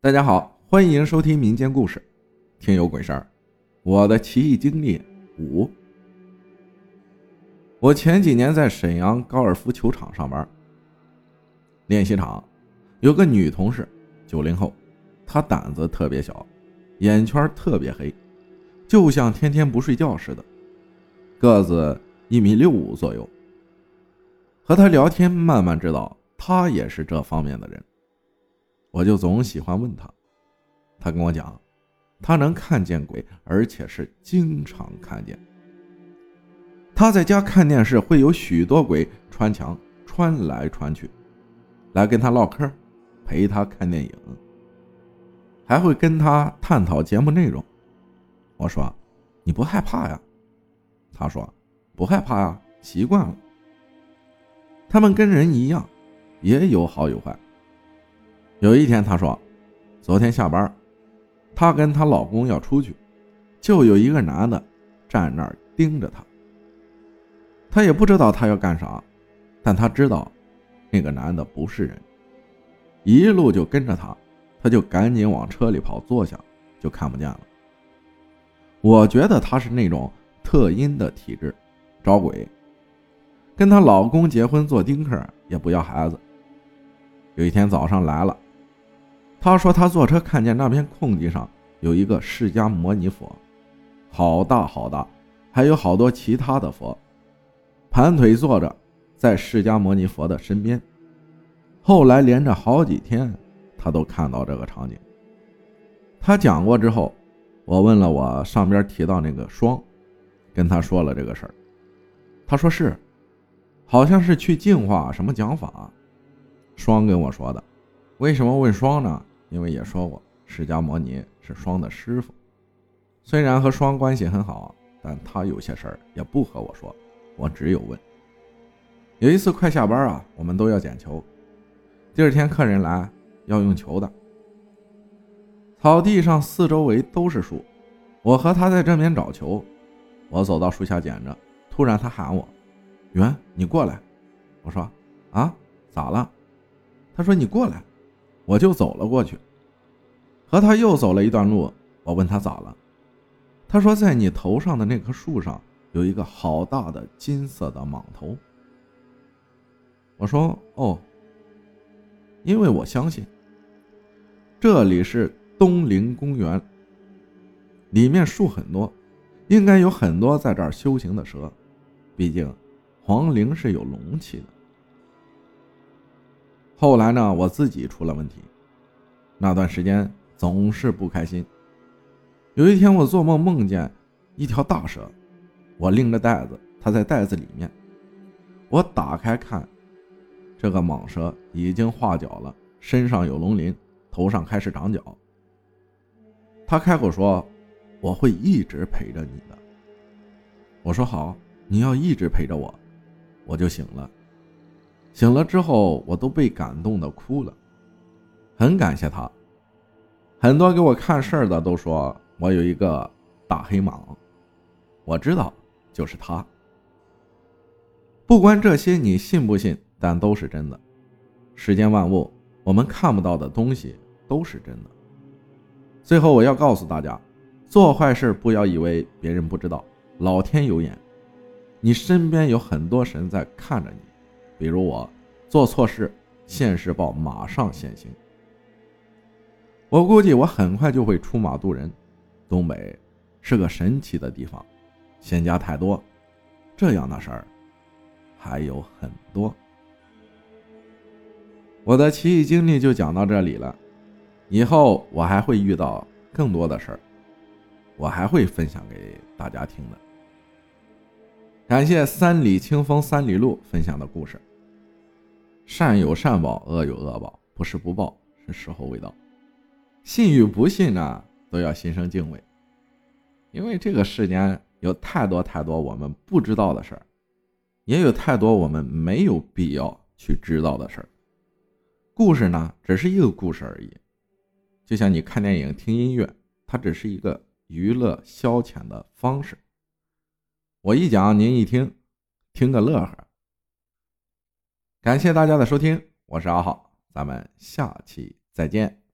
大家好，欢迎收听民间故事《听有鬼事儿》，我的奇异经历五。我前几年在沈阳高尔夫球场上班，练习场有个女同事，九零后，她胆子特别小，眼圈特别黑，就像天天不睡觉似的，个子一米六五左右。和她聊天，慢慢知道她也是这方面的人。我就总喜欢问他，他跟我讲，他能看见鬼，而且是经常看见。他在家看电视，会有许多鬼穿墙穿来穿去，来跟他唠嗑，陪他看电影，还会跟他探讨节目内容。我说：“你不害怕呀？”他说：“不害怕呀，习惯了。”他们跟人一样，也有好有坏。有一天，她说：“昨天下班，她跟她老公要出去，就有一个男的站那儿盯着她。她也不知道他要干啥，但她知道那个男的不是人，一路就跟着她，她就赶紧往车里跑，坐下就看不见了。我觉得她是那种特阴的体质，招鬼。跟她老公结婚做丁克，也不要孩子。有一天早上来了。”他说：“他坐车看见那片空地上有一个释迦摩尼佛，好大好大，还有好多其他的佛，盘腿坐着在释迦摩尼佛的身边。后来连着好几天，他都看到这个场景。他讲过之后，我问了我上边提到那个双，跟他说了这个事儿。他说是，好像是去净化什么讲法。双跟我说的。为什么问双呢？”因为也说过，释迦摩尼是双的师傅，虽然和双关系很好，但他有些事儿也不和我说，我只有问。有一次快下班啊，我们都要捡球，第二天客人来要用球的，草地上四周围都是树，我和他在这边找球，我走到树下捡着，突然他喊我：“圆，你过来。”我说：“啊，咋了？”他说：“你过来。”我就走了过去，和他又走了一段路。我问他咋了，他说在你头上的那棵树上有一个好大的金色的蟒头。我说哦，因为我相信这里是东陵公园，里面树很多，应该有很多在这儿修行的蛇，毕竟皇陵是有龙气的。后来呢，我自己出了问题，那段时间总是不开心。有一天，我做梦梦见一条大蛇，我拎着袋子，它在袋子里面。我打开看，这个蟒蛇已经化角了，身上有龙鳞，头上开始长角。他开口说：“我会一直陪着你的。”我说：“好，你要一直陪着我，我就醒了。”醒了之后，我都被感动的哭了，很感谢他。很多给我看事儿的都说我有一个大黑蟒，我知道就是他。不管这些你信不信，但都是真的。世间万物，我们看不到的东西都是真的。最后我要告诉大家，做坏事不要以为别人不知道，老天有眼，你身边有很多神在看着你。比如我做错事，现世报马上现形。我估计我很快就会出马渡人。东北是个神奇的地方，仙家太多，这样的事儿还有很多。我的奇异经历就讲到这里了，以后我还会遇到更多的事儿，我还会分享给大家听的。感谢三里清风三里路分享的故事。善有善报，恶有恶报，不是不报，是时候未到。信与不信呢，都要心生敬畏，因为这个世间有太多太多我们不知道的事儿，也有太多我们没有必要去知道的事儿。故事呢，只是一个故事而已，就像你看电影、听音乐，它只是一个娱乐消遣的方式。我一讲，您一听，听个乐呵。感谢大家的收听，我是阿浩，咱们下期再见。